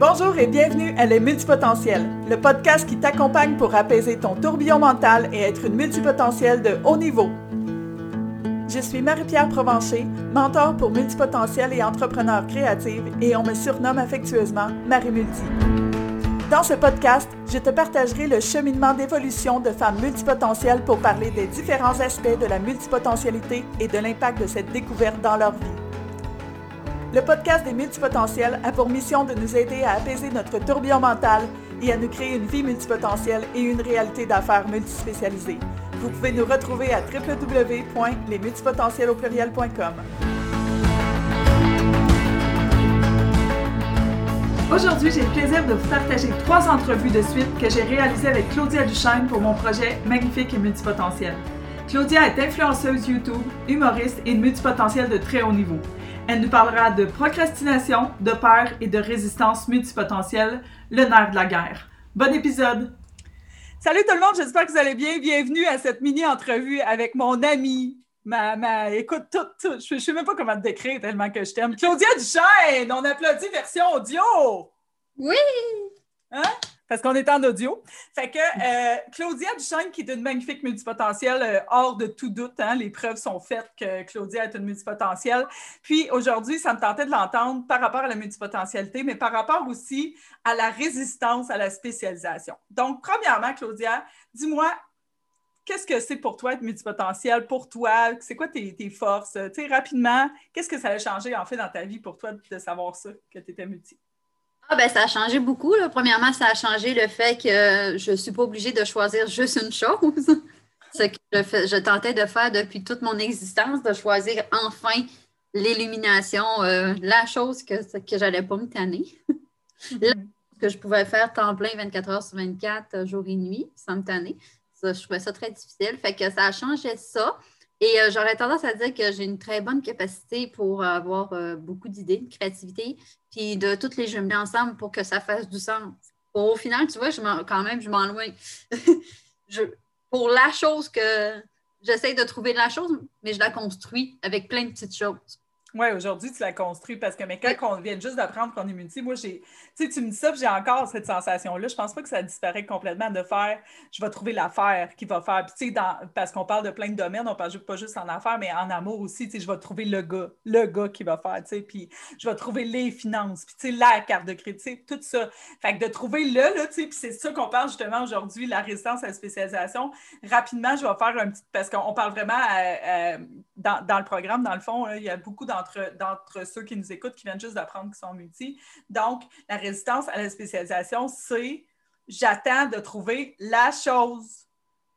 Bonjour et bienvenue à Les Multipotentiels, le podcast qui t'accompagne pour apaiser ton tourbillon mental et être une multipotentielle de haut niveau. Je suis Marie-Pierre Provencher, mentor pour multipotentiels et entrepreneurs créatifs et on me surnomme affectueusement Marie Multi. Dans ce podcast, je te partagerai le cheminement d'évolution de femmes multipotentielles pour parler des différents aspects de la multipotentialité et de l'impact de cette découverte dans leur vie. Le podcast des multipotentiels a pour mission de nous aider à apaiser notre tourbillon mental et à nous créer une vie multipotentielle et une réalité d'affaires multispécialisée. Vous pouvez nous retrouver à www.lesmultipotentiels.com. Aujourd'hui, j'ai le plaisir de vous partager trois entrevues de suite que j'ai réalisées avec Claudia Duchesne pour mon projet Magnifique et multipotentiel. Claudia est influenceuse YouTube, humoriste et multipotentielle de très haut niveau. Elle nous parlera de procrastination, de peur et de résistance multipotentielle, le nerf de la guerre. Bon épisode! Salut tout le monde, j'espère que vous allez bien. Bienvenue à cette mini-entrevue avec mon amie, ma, ma, écoute, tout, tout, je ne sais même pas comment te décrire tellement que je t'aime. Claudia Duchesne, on applaudit version audio! Oui! Hein? Parce qu'on est en audio. Fait que euh, Claudia Duchesne, qui est une magnifique multipotentielle, euh, hors de tout doute, hein, les preuves sont faites que Claudia est une multipotentielle. Puis aujourd'hui, ça me tentait de l'entendre par rapport à la multipotentialité, mais par rapport aussi à la résistance à la spécialisation. Donc, premièrement, Claudia, dis-moi, qu'est-ce que c'est pour toi être multipotentielle, pour toi? C'est quoi tes, tes forces? Tu sais, rapidement, qu'est-ce que ça a changé en fait dans ta vie pour toi de savoir ça, que tu étais multi? Ah, ben, ça a changé beaucoup. Premièrement, ça a changé le fait que je ne suis pas obligée de choisir juste une chose. Ce que je, tentais de faire depuis toute mon existence, de choisir enfin l'illumination, euh, la chose que, que j'allais pas me tanner. que je pouvais faire temps plein 24 heures sur 24, jour et nuit, sans me tanner. je trouvais ça très difficile. Fait que ça a changé ça. Et euh, j'aurais tendance à dire que j'ai une très bonne capacité pour avoir euh, beaucoup d'idées, de créativité, puis de toutes les jumeler ensemble pour que ça fasse du sens. au final, tu vois, je quand même, je m'en loin. pour la chose que j'essaie de trouver la chose, mais je la construis avec plein de petites choses. Oui, aujourd'hui, tu l'as construit parce que, mais quand on vient juste d'apprendre qu'on est multi, moi, j'ai, tu sais, tu me dis ça, j'ai encore cette sensation-là. Je pense pas que ça disparaît complètement de faire, je vais trouver l'affaire qui va faire. Puis, tu sais, parce qu'on parle de plein de domaines, on parle pas juste en affaires, mais en amour aussi, tu sais, je vais trouver le gars, le gars qui va faire, tu sais, puis je vais trouver les finances, puis, tu sais, la carte de crédit, tout ça. Fait que de trouver le, là, tu sais, puis c'est ça qu'on parle justement aujourd'hui, la résistance à la spécialisation. Rapidement, je vais faire un petit, parce qu'on parle vraiment dans, dans, le programme, dans le fond, il y a beaucoup d'entre ceux qui nous écoutent qui viennent juste d'apprendre qu'ils sont multi. Donc, la résistance à la spécialisation, c'est j'attends de trouver la chose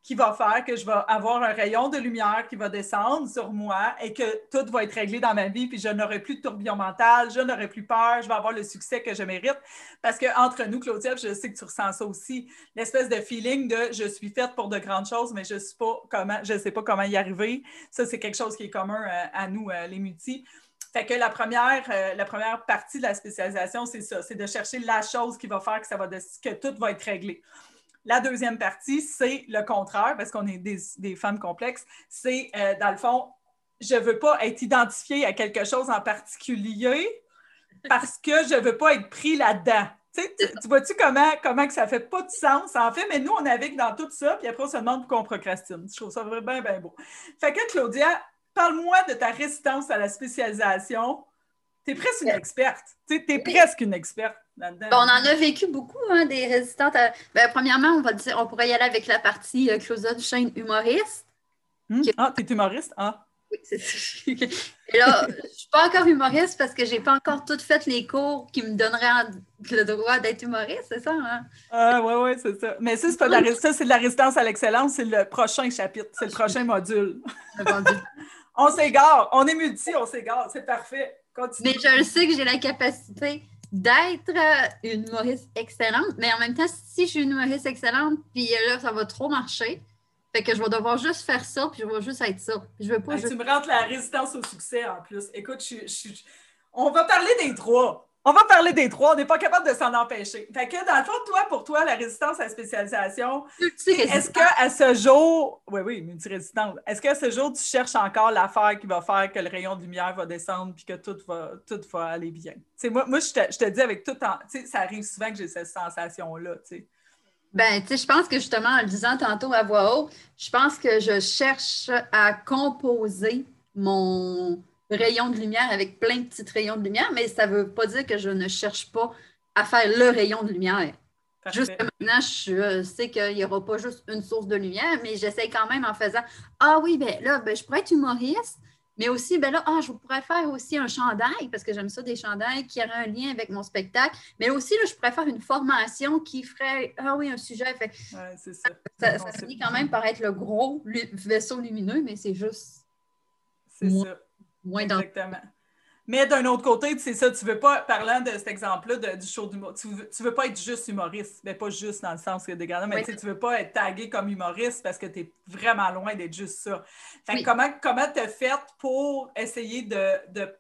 qui va faire que je vais avoir un rayon de lumière qui va descendre sur moi et que tout va être réglé dans ma vie, puis je n'aurai plus de tourbillon mental, je n'aurai plus peur, je vais avoir le succès que je mérite. Parce que entre nous, Claudia, je sais que tu ressens ça aussi, l'espèce de feeling de je suis faite pour de grandes choses, mais je ne sais pas comment y arriver. Ça, c'est quelque chose qui est commun euh, à nous, euh, les multis. Fait que la première, euh, la première partie de la spécialisation, c'est ça, c'est de chercher la chose qui va faire que, ça va que tout va être réglé. La deuxième partie, c'est le contraire, parce qu'on est des, femmes complexes. C'est, euh, dans le fond, je ne veux pas être identifiée à quelque chose en particulier parce que je ne veux pas être pris là-dedans. Tu, tu vois-tu comment, comment que ça fait pas de sens, en fait, mais nous, on navigue dans tout ça, puis après, on se demande pourquoi on procrastine. Je trouve ça vraiment bien beau. Fait que, Claudia, parle-moi de ta résistance à la spécialisation. Tu es presque une experte. Tu es presque une experte là-dedans. on en a vécu beaucoup, hein, des résistantes. Ben, premièrement, on va dire, on pourrait y aller avec la partie euh, Claudia Duchesne humoriste. Hmm? Ah, tu es humoriste? Ah. Et là, je ne suis pas encore humoriste parce que je n'ai pas encore tout fait les cours qui me donneraient le droit d'être humoriste, c'est ça? Hein? Ah, oui, oui, c'est ça. Mais ça, c'est pas de la, ça, c'est de la résistance à l'excellence, c'est le prochain chapitre, c'est le prochain module. On s'égare. On est multi, on s'égare. C'est parfait. Mais je le sais que j'ai la capacité d'être euh, une humoriste excellente. Mais en même temps, si je suis une humoriste excellente, puis là, ça va trop marcher, fait que je vais devoir juste faire ça, puis je vais juste être ça. je veux pas Tu me rentres la résistance au succès en plus. Écoute, je, on va parler des trois. On va parler des trois, on n'est pas capable de s'en empêcher. Fait que dans le fond, toi, pour toi, la résistance à la spécialisation, est-ce qu'à ce jour, oui, oui, multirésistante, est-ce qu'à ce jour, tu cherches encore l'affaire qui va faire que le rayon de lumière va descendre puis que tout va, tout va aller bien? moi, moi je, te, je te dis avec tout en. Ça arrive souvent que j'ai cette sensation-là. Ben, tu sais, je pense que justement, en le disant tantôt à voix haute, je pense que je cherche à composer mon rayon de lumière avec plein de petits rayons de lumière, mais ça ne veut pas dire que je ne cherche pas à faire le rayon de lumière. Juste maintenant, je sais qu'il n'y aura pas juste une source de lumière, mais j'essaie quand même en faisant Ah oui, ben là, ben, je pourrais être humoriste, mais aussi, ben là, ah, je pourrais faire aussi un chandail, parce que j'aime ça, des chandails qui auraient un lien avec mon spectacle. Mais aussi, là, je pourrais faire une formation qui ferait Ah oui, un sujet. Fait, ça. Ça, finit quand même par être le gros vaisseau lumineux, mais c'est juste. C'est ça. Exactement. Mais d'un autre côté, c'est ça, tu veux pas, parlant de cet exemple-là du show d'humour, tu, veux, veux pas être juste humoriste, mais pas juste dans le sens que des gars, mais tu veux pas être tagué comme humoriste parce que tu es vraiment loin d'être juste ça. Fait comment comment t'as fait pour essayer de, de,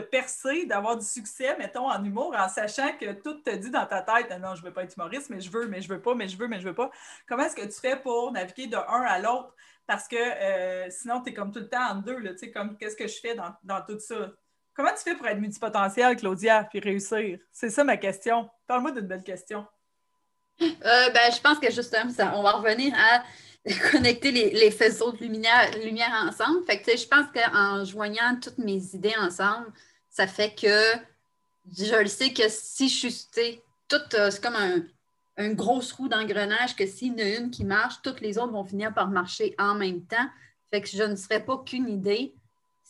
percer, d'avoir du succès, mettons, en humour, en sachant que tout te dit dans ta tête, non, je veux pas être humoriste, mais je veux, mais je veux pas, mais je veux, mais je veux pas. Comment est-ce que tu fais pour naviguer de un à l'autre? Parce que euh, sinon, tu es comme tout le temps en deux, tu sais, comme qu'est-ce que je fais dans, tout ça? Comment tu fais pour être multipotentiel, Claudia, puis réussir? C'est ça ma question. Parle-moi d'une belle question. Euh, ben, je pense que justement, ça, on va revenir à connecter les, faisceaux de lumière, ensemble. Fait que, je pense qu'en joignant toutes mes idées ensemble, ça fait que je le sais que si je suis, tout, euh, c'est comme un, un gros roue d'engrenage que s'il y en a une qui marche, toutes les autres vont finir par marcher en même temps. Fait que je ne serais pas qu'une idée.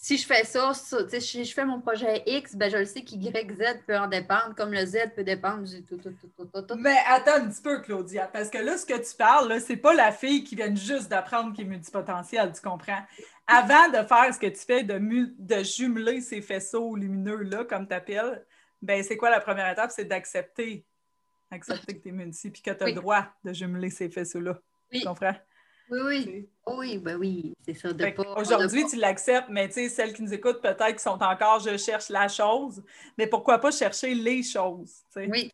Si je fais ça, si je fais mon projet X, ben je le sais qu'Y, Z peut en dépendre, comme le Z peut dépendre du tout, tout, tout, tout, tout. Mais attends un petit peu, Claudia, parce que là, ce que tu parles, ce n'est pas la fille qui vient juste d'apprendre qu'il est multipotentiel, tu comprends? Avant de faire ce que tu fais, de, de jumeler ces faisceaux lumineux-là, comme tu appelles, ben c'est quoi la première étape? C'est d'accepter accepter que tu es multi puis que tu as le droit de jumeler ces faisceaux-là. Oui. Tu comprends? Oui, oui. Oui, ben oui, c'est ça. Aujourd'hui, tu l'acceptes, mais tu sais, celles qui nous écoutent, peut-être qui sont encore je cherche la chose, mais pourquoi pas chercher les choses? Oui.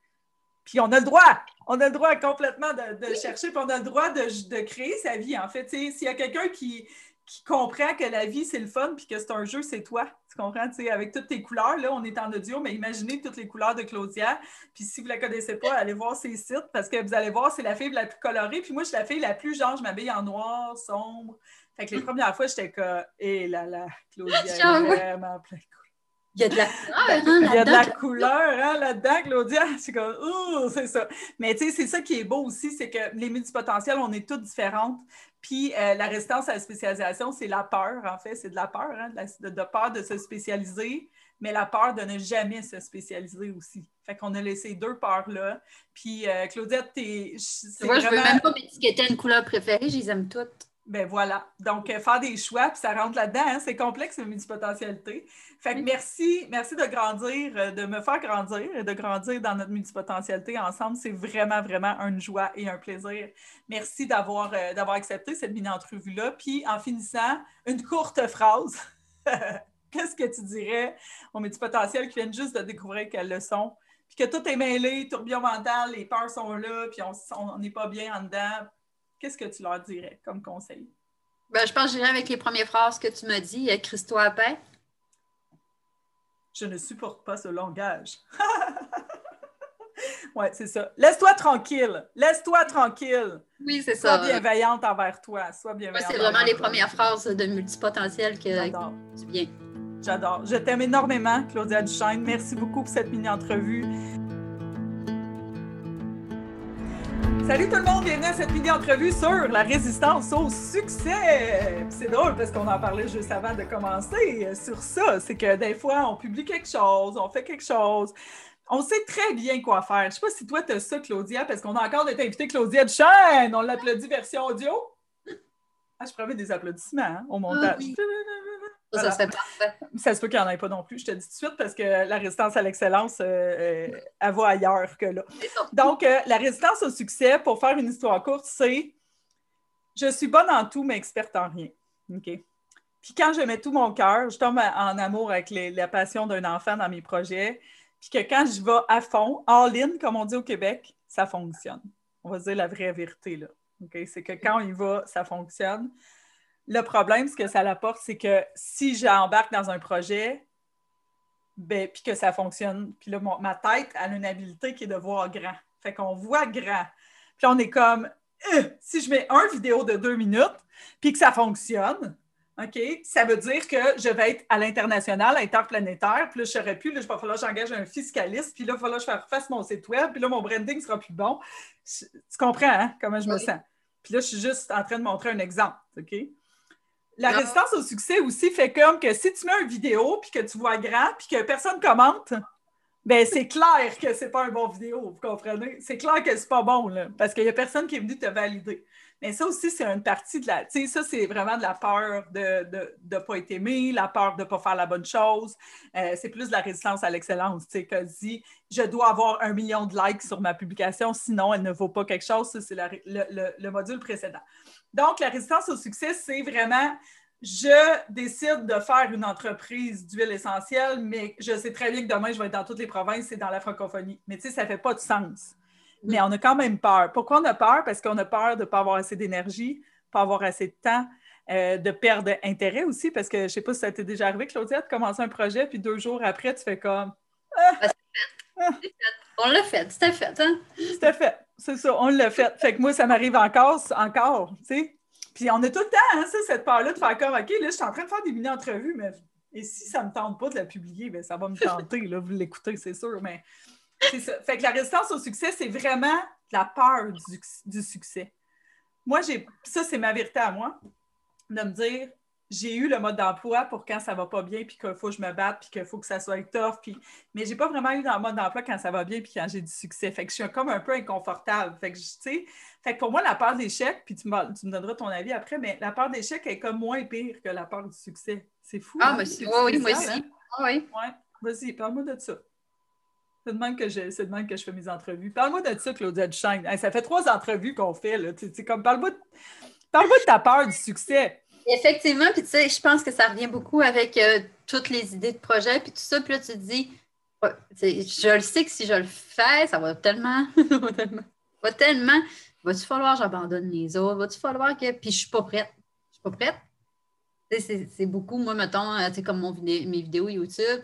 Puis on a le droit, on a le droit complètement de, chercher, puis on a le droit de, de créer sa vie, en fait. S'il y a quelqu'un qui, qui comprend que la vie, c'est le fun, puis que c'est un jeu, c'est toi. Tu comprends? avec toutes tes couleurs, là, on est en audio, mais imaginez toutes les couleurs de Claudia. Puis si vous ne la connaissez pas, allez voir ses sites, parce que vous allez voir, c'est la fille la plus colorée. Puis moi, je suis la fille la plus genre, je m'habille en noir, sombre. Fait que les premières fois, j'étais comme, hé là là, Claudia est vraiment plein il y a de la couleur, hein, Il y a de la couleur hein, là-dedans, Claudia. C'est comme, c'est ça. Mais tu sais, c'est ça qui est beau aussi, c'est que les multipotentiels, on est toutes différentes. Puis euh, la résistance à la spécialisation, c'est la peur, en fait. C'est de la peur, hein, de, peur de se spécialiser, mais la peur de ne jamais se spécialiser aussi. Fait qu'on a laissé deux peurs-là. Puis euh, Claudette, t'es. Moi, je ne veux même pas m'étiqueter une couleur préférée, je les aime toutes. Ben voilà. Donc, euh, faire des choix, puis ça rentre là-dedans. Hein. c'est complexe, la multipotentialité. Fait que merci, merci de grandir, euh, de me faire grandir et de grandir dans notre multipotentialité ensemble. C'est vraiment, vraiment une joie et un plaisir. Merci d'avoir euh, d'avoir accepté cette mini-entrevue-là. Puis, en finissant, une courte phrase. Qu'est-ce que tu dirais aux multipotentiels qui viennent juste de découvrir quelles le sont? Puis que tout est mêlé, tourbillon mental, les peurs sont là, puis on n'est pas bien en dedans qu'est-ce que tu leur dirais comme conseil? Ben, je pense que j'irai avec les premières phrases que tu m'as dit. Christophe à paix. Je ne supporte pas ce langage. oui, c'est ça. Laisse-toi tranquille. Laisse-toi tranquille. Oui, c'est ça. Sois bienveillante envers toi. Sois bienveillante. c'est vraiment les premières phrases de multipotentiel que tu viens. J'adore. Je t'aime énormément, Claudia Duchesne. Merci beaucoup pour cette mini-entrevue. Salut tout le monde, bienvenue à cette mini-entrevue sur la résistance au succès. C'est drôle parce qu'on en parlait juste avant de commencer sur ça. C'est que des fois, on publie quelque chose, on fait quelque chose. On sait très bien quoi faire. Je sais pas si toi, tu as ça, Claudia, parce qu'on a encore de t'inviter Claudia de chaîne. On l'applaudit version audio? Ah, je promets des applaudissements hein, au montage. Ça, parfait. Ça se peut qu'il n'y en ait pas non plus, je te dis tout de suite, parce que la résistance à l'excellence, euh, euh, elle va ailleurs que là. Donc, euh, la résistance au succès, pour faire une histoire courte, c'est je suis bonne en tout, mais experte en rien. OK? Puis quand je mets tout mon cœur, je tombe en amour avec la passion d'un enfant dans mes projets. puis que quand je vais à fond, all-in, comme on dit au Québec, ça fonctionne. On va dire la vraie vérité, là. C'est que quand il va, ça fonctionne. Le problème, ce que ça l'apporte, c'est que si j'embarque dans un projet, ben, puis que ça fonctionne, puis là, ma tête a une habilité qui est de voir grand. Fait qu'on voit grand. Puis on est comme, euh, si je mets un vidéo de deux minutes, puis que ça fonctionne, OK, ça veut dire que je vais être à l'international, interplanétaire, puis là, je ne serai plus, là, il va falloir que j'engage un fiscaliste, puis là, il va falloir que je fasse mon site web, puis là, mon branding ne sera plus bon. tu comprends, hein, comment je me sens? Puis là, je suis juste en train de montrer un exemple, OK? La résistance au succès aussi fait comme que si tu mets une vidéo, puis que tu vois grand, puis que personne commente, ben c'est clair que c'est pas un bon vidéo, vous comprenez? C'est clair que c'est pas bon, là, parce qu'il y a personne qui est venu te valider. Mais ça aussi, c'est une partie de la. Tu sais, ça, c'est vraiment de la peur de ne pas être aimé, la peur de ne pas faire la bonne chose. Euh, c'est plus de la résistance à l'excellence. Tu sais, que dit, je dois avoir un million de likes sur ma publication, sinon elle ne vaut pas quelque chose. Ça, c'est le, le module précédent. Donc, la résistance au succès, c'est vraiment je décide de faire une entreprise d'huile essentielle, mais je sais très bien que demain, je vais être dans toutes les provinces et dans la francophonie. Mais tu sais, ça ne fait pas de sens. Mais on a quand même peur. Pourquoi on a peur? Parce qu'on a peur de ne pas avoir assez d'énergie, de ne pas avoir assez de temps, euh, de perdre intérêt aussi, parce que je ne sais pas si ça t'est déjà arrivé, Claudia, de commencer un projet, puis deux jours après, tu fais comme. Ah! Ben, ah! On l'a fait, c'était fait, hein? C'était fait, c'est ça, on l'a fait. Fait que moi, ça m'arrive encore, encore, tu sais. Puis on a tout le temps, hein, ça, cette peur-là de faire comme, OK, là, je suis en train de faire des mini-entrevues, mais et si ça ne me tente pas de la publier, bien, ça va me tenter, là, vous l'écoutez, c'est sûr, mais c'est ça. Fait que la résistance au succès, c'est vraiment la peur du, succès. Moi, j'ai ça, c'est ma vérité à moi, de me dire, j'ai eu le mode d'emploi pour quand ça va pas bien, puis qu'il faut que je me batte, puis qu'il faut que ça soit tough, puis... mais j'ai pas vraiment eu dans le mode d'emploi quand ça va bien, puis quand j'ai du succès. Fait que je suis comme un peu inconfortable. Fait que, tu sais, fait que pour moi, la peur de l'échec, puis tu me, tu me donneras ton avis après, mais la peur d'échec est comme moins pire que la peur du succès. C'est fou. Ah, hein? mais c'est oui, moi aussi. Hein? Oui. Ouais. Vas-y, parle-moi de ça. C'est de même que je, c'est que je fais mes entrevues. Parle-moi de ça, Claudia Duchesne. ça fait trois entrevues qu'on fait. Là. comme, parle-moi, de, parle-moi de ta peur du succès. Effectivement, puis tu sais, je pense que ça revient beaucoup avec euh, toutes les idées de projet, puis tout ça. Puis là, tu te dis, je le sais que si je le fais, ça va tellement, va tellement, va tellement. Va-tu falloir que j'abandonne les autres? Va-tu falloir que. Puis je suis pas prête. Je suis pas prête. C'est beaucoup, moi, mettons, euh, comme mon mes vidéos YouTube,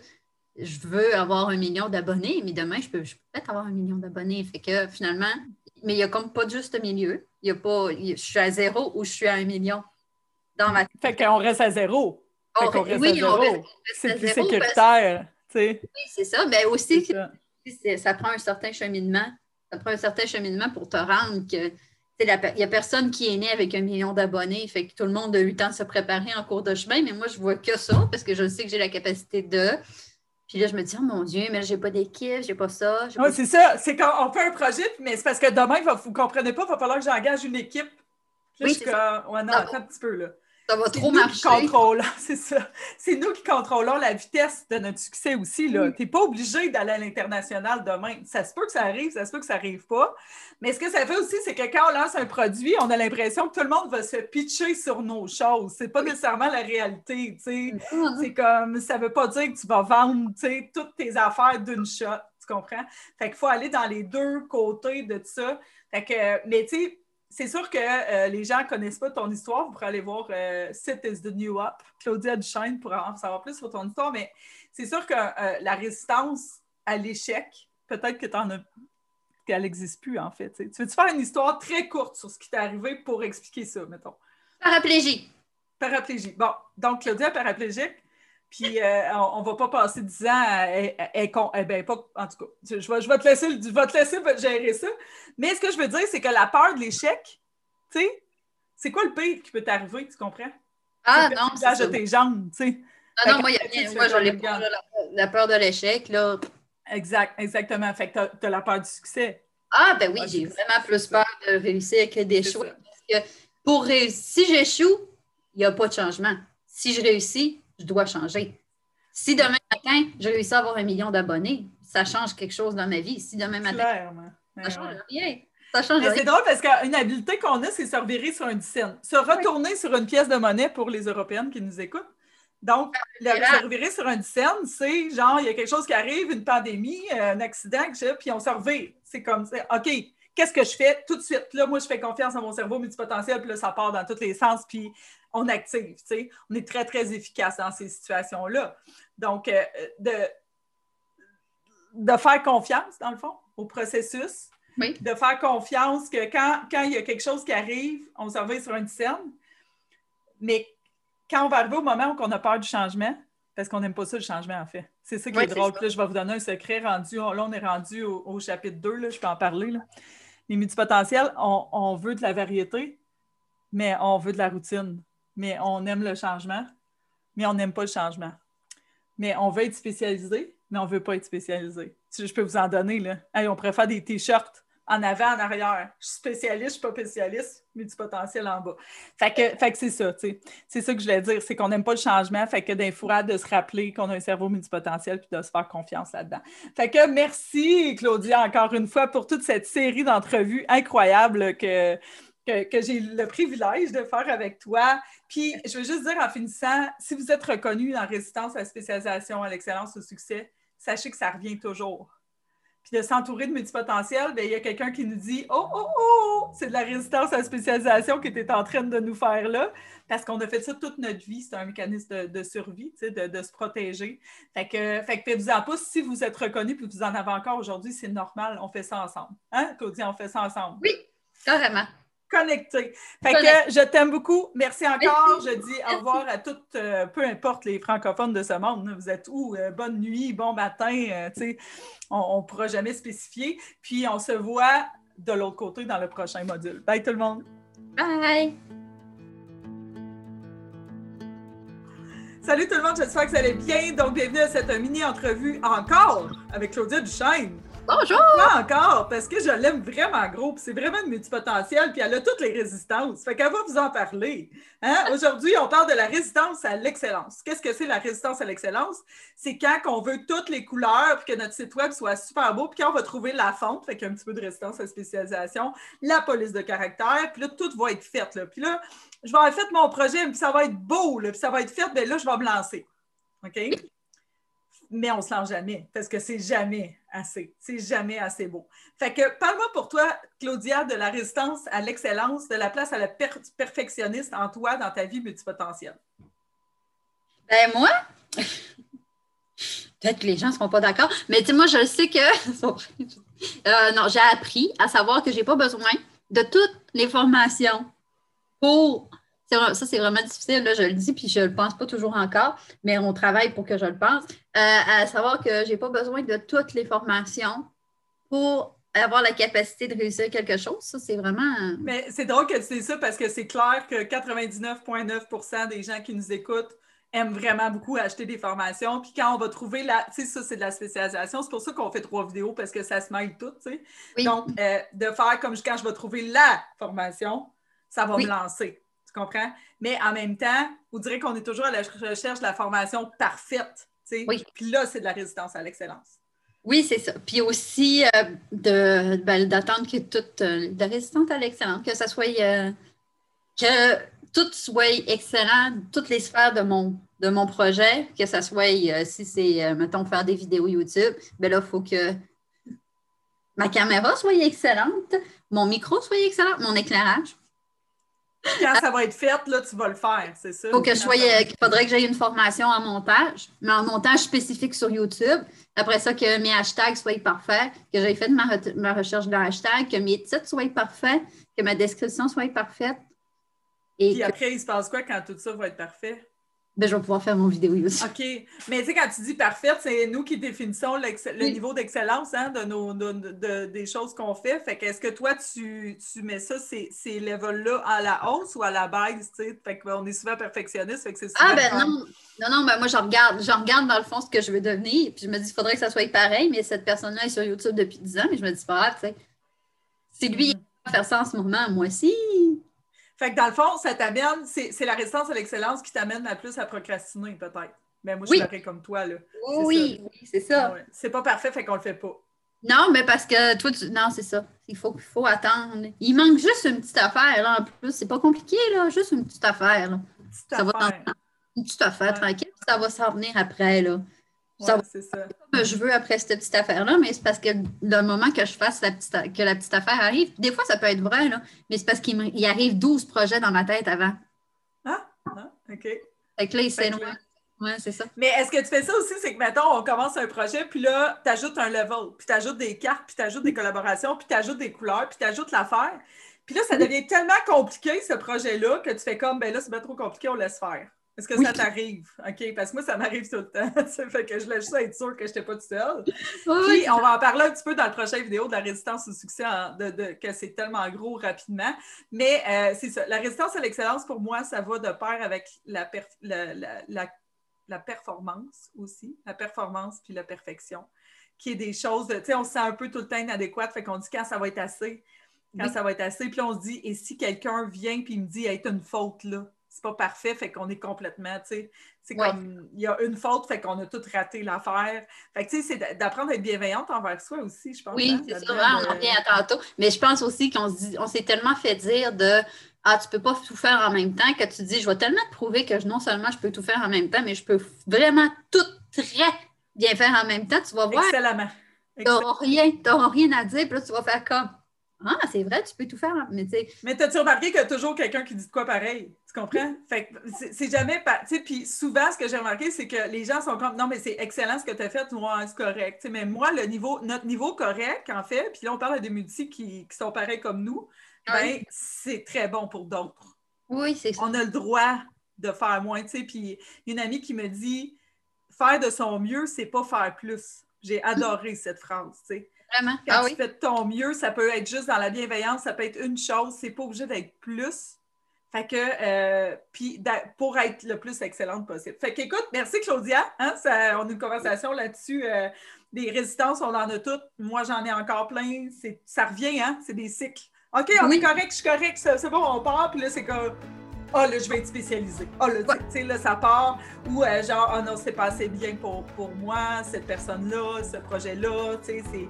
je veux avoir un million d'abonnés, mais demain, je peux, je peux peut-être avoir un million d'abonnés. Fait que finalement, mais il n'y a comme pas de juste milieu. Il y a pas, je suis à zéro ou je suis à un million dans ma Fait qu'on reste à zéro. Fait reste à zéro. C'est plus sécuritaire. Oui, c'est ça. Mais ben, aussi, ça. prend un certain cheminement. Ça prend un certain cheminement pour te rendre que il n'y a personne qui est né avec un million d'abonnés. Fait que tout le monde a eu le temps de se préparer en cours de chemin, mais moi, je vois que ça parce que je sais que j'ai la capacité de. Puis là, je me dis, oh mon Dieu, mais j'ai pas d'équipe, j'ai pas ça. Oui, c'est ça. C'est quand on fait un projet, mais c'est parce que demain, vous ne comprenez pas, il va falloir que j'engage une équipe. oui, c'est ça. Ouais, non, attends un petit peu, là. Ça va trop marcher. c'est ça. C'est nous qui contrôlons la vitesse de notre succès aussi. Tu n'es pas obligé d'aller à l'international demain. Ça se peut que ça arrive, ça se peut que ça n'arrive pas. Mais ce que ça fait aussi, c'est que quand on lance un produit, on a l'impression que tout le monde va se pitcher sur nos choses. C'est pas nécessairement la réalité. C'est comme ça veut pas dire que tu vas vendre toutes tes affaires d'une shot. Tu comprends? Fait qu'il faut aller dans les deux côtés de ça. Fait que, mais tu sais, c'est sûr que euh, les gens ne connaissent pas ton histoire. Vous pourrez aller voir euh, Sit is the New Up, Claudia Duchesne, pour en savoir plus sur ton histoire. Mais c'est sûr que euh, la résistance à l'échec, peut-être que tu en as qu'elle n'existe plus, en fait. Tu veux-tu faire une histoire très courte sur ce qui t'est arrivé pour expliquer ça, mettons? Paraplégie. Paraplégie. Bon, donc Claudia, paraplégique. Puis euh, on, ne va pas passer 10 ans à, eh ben, pas, en tout cas, je vais, je vais, te laisser, je vais te laisser gérer ça. Mais ce que je veux dire, c'est que la peur de l'échec, tu sais, c'est quoi le pire qui peut t'arriver, tu comprends? Ah non, c'est de tes jambes, tu sais. Ah non, moi, y a, moi j'en ai pas la, peur de l'échec, là. Exact, exactement. Fait que tu as, la peur du succès. Ah, ben oui, j'ai vraiment plus peur de réussir que d'échouer. Parce que pour réussir, si j'échoue, il n'y a pas de changement. Si je réussis, je dois changer. Si demain matin, je réussis à avoir un million d'abonnés, ça change quelque chose dans ma vie. Si demain matin, Clairement. ça change rien. Ça change C'est drôle parce qu'une habileté qu'on a, c'est se revirer sur un scène. Se retourner sur une pièce de monnaie pour les Européennes qui nous écoutent. Donc, le se revirer sur un scène, c'est genre, il y a quelque chose qui arrive, une pandémie, un accident, puis on se revire. C'est comme, OK, qu'est-ce que je fais tout de suite? Là, moi, je fais confiance à mon cerveau multipotentiel, puis là, ça part dans tous les sens, puis on active, tu sais. On est très, très efficace dans ces situations-là. Donc, euh, de, de faire confiance, dans le fond, au processus. De faire confiance que quand, quand il y a quelque chose qui arrive, on s'en va sur une scène. Mais quand on va arriver au moment où on a peur du changement, parce qu'on n'aime pas ça, le changement, en fait. C'est ça qui est drôle. Là, je vais vous donner un secret rendu. Là, on est rendu au, chapitre 2, là, je peux en parler. Là. Les multipotentiels, on, veut de la variété, mais on veut de la routine. Mais on aime le changement, mais on n'aime pas le changement. Mais on veut être spécialisé, mais on ne veut pas être spécialisé. Je peux vous en donner. Là. on préfère des t-shirts en avant, en arrière. Je suis spécialiste, je ne suis pas spécialiste, mais en bas. Fait que c'est ça, tu sais. C'est ça que je voulais dire, c'est qu'on n'aime pas le changement, fait que d'un fourrade de se rappeler qu'on a un cerveau multipotentiel puis de se faire confiance là-dedans. Fait que merci, Claudia, encore une fois, pour toute cette série d'entrevues incroyables que, que, j'ai le privilège de faire avec toi. Puis, je veux juste dire en finissant, si vous êtes reconnu en résistance à la spécialisation, à l'excellence, au succès, sachez que ça revient toujours puis de s'entourer de multipotentiels, bien, il y a quelqu'un qui nous dit Oh, oh, oh, c'est de la résistance à la spécialisation que es en train de nous faire là, parce qu'on a fait ça toute notre vie. C'est un mécanisme de, survie, de, de, se protéger. Fait que, fait que faites-vous en pas, si vous êtes reconnu et vous en avez encore aujourd'hui, c'est normal, on fait ça ensemble. Hein, Claudia, on fait ça ensemble. Oui, carrément connecté. Fait que je t'aime beaucoup. Merci encore. Je dis au revoir à toutes, euh, peu importe les francophones de ce monde. Vous êtes où? Euh, bonne nuit, bon matin. Euh, on ne pourra jamais spécifier. Puis on se voit de l'autre côté dans le prochain module. Bye tout le monde. Bye. Salut tout le monde, j'espère que vous allez bien. Donc, bienvenue à cette mini-entrevue encore avec Claudia Duchesne. Bonjour! Pas encore, parce que je l'aime vraiment gros, puis c'est vraiment une multipotentielle, puis elle a toutes les résistances. Fait qu'elle va vous en parler. Hein? Aujourd'hui, on parle de la résistance à l'excellence. Qu'est-ce que c'est la résistance à l'excellence? C'est quand on veut toutes les couleurs, puis que notre site web soit super beau, puis quand on va trouver la fonte, fait qu'il y a un petit peu de résistance à la spécialisation, la police de caractère, puis là, tout va être fait. Là. Puis là, je vais avoir fait mon projet, puis ça va être beau, là, puis ça va être fait, bien là, je vais me lancer. OK? Mais on ne se lance jamais parce que c'est jamais assez. C'est jamais assez beau. Fait que parle-moi pour toi, Claudia, de la résistance à l'excellence, de la place à la perfectionniste en toi dans ta vie multipotentielle. Ben moi, peut-être que les gens ne seront pas d'accord, mais tu sais, moi, je sais que. Euh, non, j'ai appris à savoir que je n'ai pas besoin de toutes les formations pour ça, c'est vraiment difficile, là, je le dis, puis je ne le pense pas toujours encore, mais on travaille pour que je le pense. Euh, à savoir que je n'ai pas besoin de toutes les formations pour avoir la capacité de réussir quelque chose. Ça, c'est vraiment. Mais c'est drôle que tu dises ça parce que c'est clair que 99,9% des gens qui nous écoutent aiment vraiment beaucoup acheter des formations. Puis quand on va trouver la. Tu sais, ça, c'est de la spécialisation. C'est pour ça qu'on fait trois vidéos parce que ça se mêle tout, tu sais. Donc, euh, de faire comme quand je vais trouver la formation, ça va me lancer comprends? Mais en même temps, vous direz qu'on est toujours à la recherche de la formation parfaite. Oui. Puis là, c'est de la résistance à l'excellence. Oui, c'est ça. Puis aussi euh, de, ben, d'attendre que toute euh, de résistance à l'excellence, que ça soit euh, que tout soit excellent, toutes les sphères de mon, de mon projet, que ça soit si c'est, mettons, faire des vidéos YouTube, ben là, il faut que ma caméra soit excellente, mon micro soit excellent, mon éclairage. Quand ça va être fait, là, tu vas le faire, c'est ça? Faut que je sois, il faudrait que j'aie une formation en montage, mais en montage spécifique sur YouTube. Après ça, que mes hashtags soient parfaits, que j'ai fait ma, ma, recherche de hashtags, que mes titres soient parfaits, que ma description soit parfaite. Et Puis après, il se passe quoi quand tout ça va être parfait? Ben, je vais pouvoir faire mon vidéo aussi. OK. Mais tu sais, quand tu dis parfaite, c'est nous qui définissons le niveau d'excellence hein, de nos, des choses qu'on fait. Fait que est-ce que toi, tu, mets ça, ces, ces levels-là, à la hausse ou à la baisse? Tu? Fait qu'on est souvent perfectionniste. Fait que c'est Ah, ben non. Non, non, ben moi, je regarde, je regarde dans le fond ce que je veux devenir. Puis je me dis, il faudrait que ça soit pareil, mais cette personne-là est sur YouTube depuis 10 ans, mais je me dis, pas grave, tu sais. Si lui, il va faire ça en ce moment, moi aussi. Fait que dans le fond, ça t'amène, c'est la résistance à l'excellence qui t'amène la plus à procrastiner, peut-être. Mais moi, je suis comme toi, là. Oui, oui, c'est ça. C'est pas parfait, fait qu'on le fait pas. Non, mais parce que toi, tu... non, c'est ça. Il faut, faut attendre. Il manque juste une petite affaire, là, en plus. C'est pas compliqué, là. Juste une petite affaire, là. Une petite affaire. une petite affaire, tranquille. ça va s'en venir après, là. Ça c'est ça. Comme je veux après cette petite affaire-là, mais c'est parce que le moment que je fasse la petite, que la petite affaire arrive, des fois, ça peut être vrai, là, mais c'est parce qu'il arrive 12 projets dans ma tête avant. Ah, ah OK. Fait que là, il s'éloigne. Oui, c'est ça. Mais est-ce que tu fais ça aussi, c'est que, mettons, on commence un projet, puis là, tu ajoutes un level, puis tu ajoutes des cartes, puis tu ajoutes des collaborations, puis tu ajoutes des couleurs, puis tu ajoutes l'affaire. Puis là, ça devient tellement compliqué, ce projet-là, que tu fais comme, ben là, c'est pas trop compliqué, on laisse faire. Est-ce que ça t'arrive? OK? Parce que moi, ça m'arrive tout le temps. ça fait que je voulais juste être sûre que je n'étais pas toute seule. Puis, on va en parler un petit peu dans la prochaine vidéo de la résistance au succès, de, que c'est tellement gros rapidement. Mais euh, c'est ça. La résistance à l'excellence, pour moi, ça va de pair avec la, la, performance aussi. La performance puis la perfection, qui est des choses, tu sais, on se sent un peu tout le temps inadéquate, fait qu'on dit quand ça va être assez, quand ça va être assez. Puis on se dit, et si quelqu'un vient puis me dit, hey, t'as une faute là? C'est pas parfait, fait qu'on est complètement, tu sais, c'est comme, il y a une faute, fait qu'on a tout raté l'affaire. Fait que, tu sais, c'est d'apprendre à être bienveillante envers soi aussi, je pense. Oui, hein, c'est ça, on en revient à tantôt. Mais je pense aussi qu'on on s'est tellement fait dire de ah, tu peux pas tout faire en même temps que tu dis, je vais tellement te prouver que non seulement je peux tout faire en même temps, mais je peux vraiment tout très bien faire en même temps. Tu vas voir. Excellemment. Tu n'auras rien, rien à dire, puis là, tu vas faire comme ah, c'est vrai, tu peux tout faire. Mais tu Mais as-tu remarqué qu'il y a toujours quelqu'un qui dit de quoi pareil? Tu comprends? Fait c'est jamais. Sais, puis souvent, ce que j'ai remarqué, c'est que les gens sont comme non, mais c'est excellent ce que tu as fait, moi, c'est correct. mais moi, le niveau, notre niveau correct, en fait, puis là, on parle des multi qui, qui sont pareils comme nous, ben, c'est très bon pour d'autres. Oui, c'est ça. On a le droit de faire moins. Puis une amie qui me dit faire de son mieux, c'est pas faire plus. J'ai adoré cette phrase, tu sais. Vraiment? Quand ah tu fais de ton mieux, ça peut être juste dans la bienveillance, ça peut être une chose, c'est pas obligé d'être plus. Fait que, euh, puis pour être le plus excellente possible. Fait que, écoute, merci Claudia. Hein, ça, on a une conversation là-dessus. Euh, des résistances, on en a toutes. Moi, j'en ai encore plein. Ça revient, hein? C'est des cycles. OK, on est correct, je suis correct, c'est bon, on part, puis là, c'est comme. Ah, oh, là, je vais être spécialisée. Ah, oh, là, tu sais, là, ça part. Ou euh, genre, ah oh, non, c'est pas assez bien pour, pour moi, cette personne-là, ce projet-là. Tu sais, c'est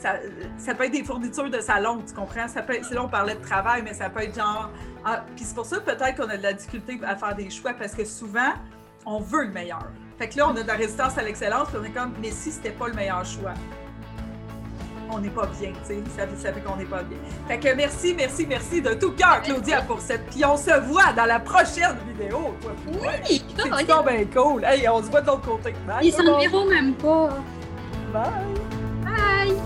ça, peut être des fournitures de salon, tu comprends? Ça peut c'est là, on parlait de travail, mais ça peut être genre. Ah, puis c'est pour ça peut-être qu'on a de la difficulté à faire des choix parce que souvent, on veut le meilleur. Fait que là, on a de la résistance à l'excellence, puis on est comme, mais si c'était pas le meilleur choix, on n'est pas bien, tu sais. Ça, ça, fait qu'on n'est pas bien. Fait que merci, merci, merci de tout cœur, Claudia, pour cette. Puis on se voit dans la prochaine vidéo. oui, c'est bien cool? Hey, on se voit de l'autre côté. Ils s'en verront même pas. Bye. Bye.